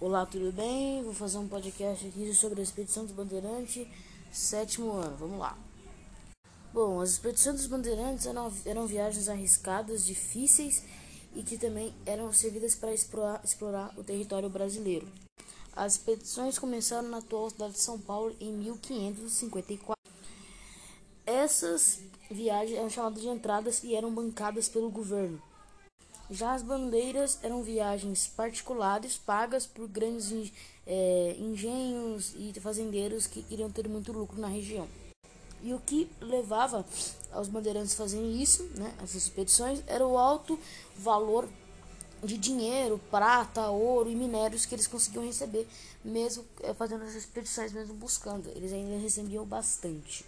Olá, tudo bem? Vou fazer um podcast aqui sobre a expedição dos Bandeirantes, sétimo ano. Vamos lá. Bom, as expedições dos Bandeirantes eram, eram viagens arriscadas, difíceis e que também eram servidas para explorar, explorar o território brasileiro. As expedições começaram na atual cidade de São Paulo em 1554. Essas viagens eram chamadas de entradas e eram bancadas pelo governo. Já as bandeiras eram viagens particulares pagas por grandes é, engenhos e fazendeiros que queriam ter muito lucro na região. E o que levava aos bandeirantes a fazerem isso, né, essas expedições, era o alto valor de dinheiro, prata, ouro e minérios que eles conseguiam receber, mesmo é, fazendo essas expedições, mesmo buscando. Eles ainda recebiam bastante.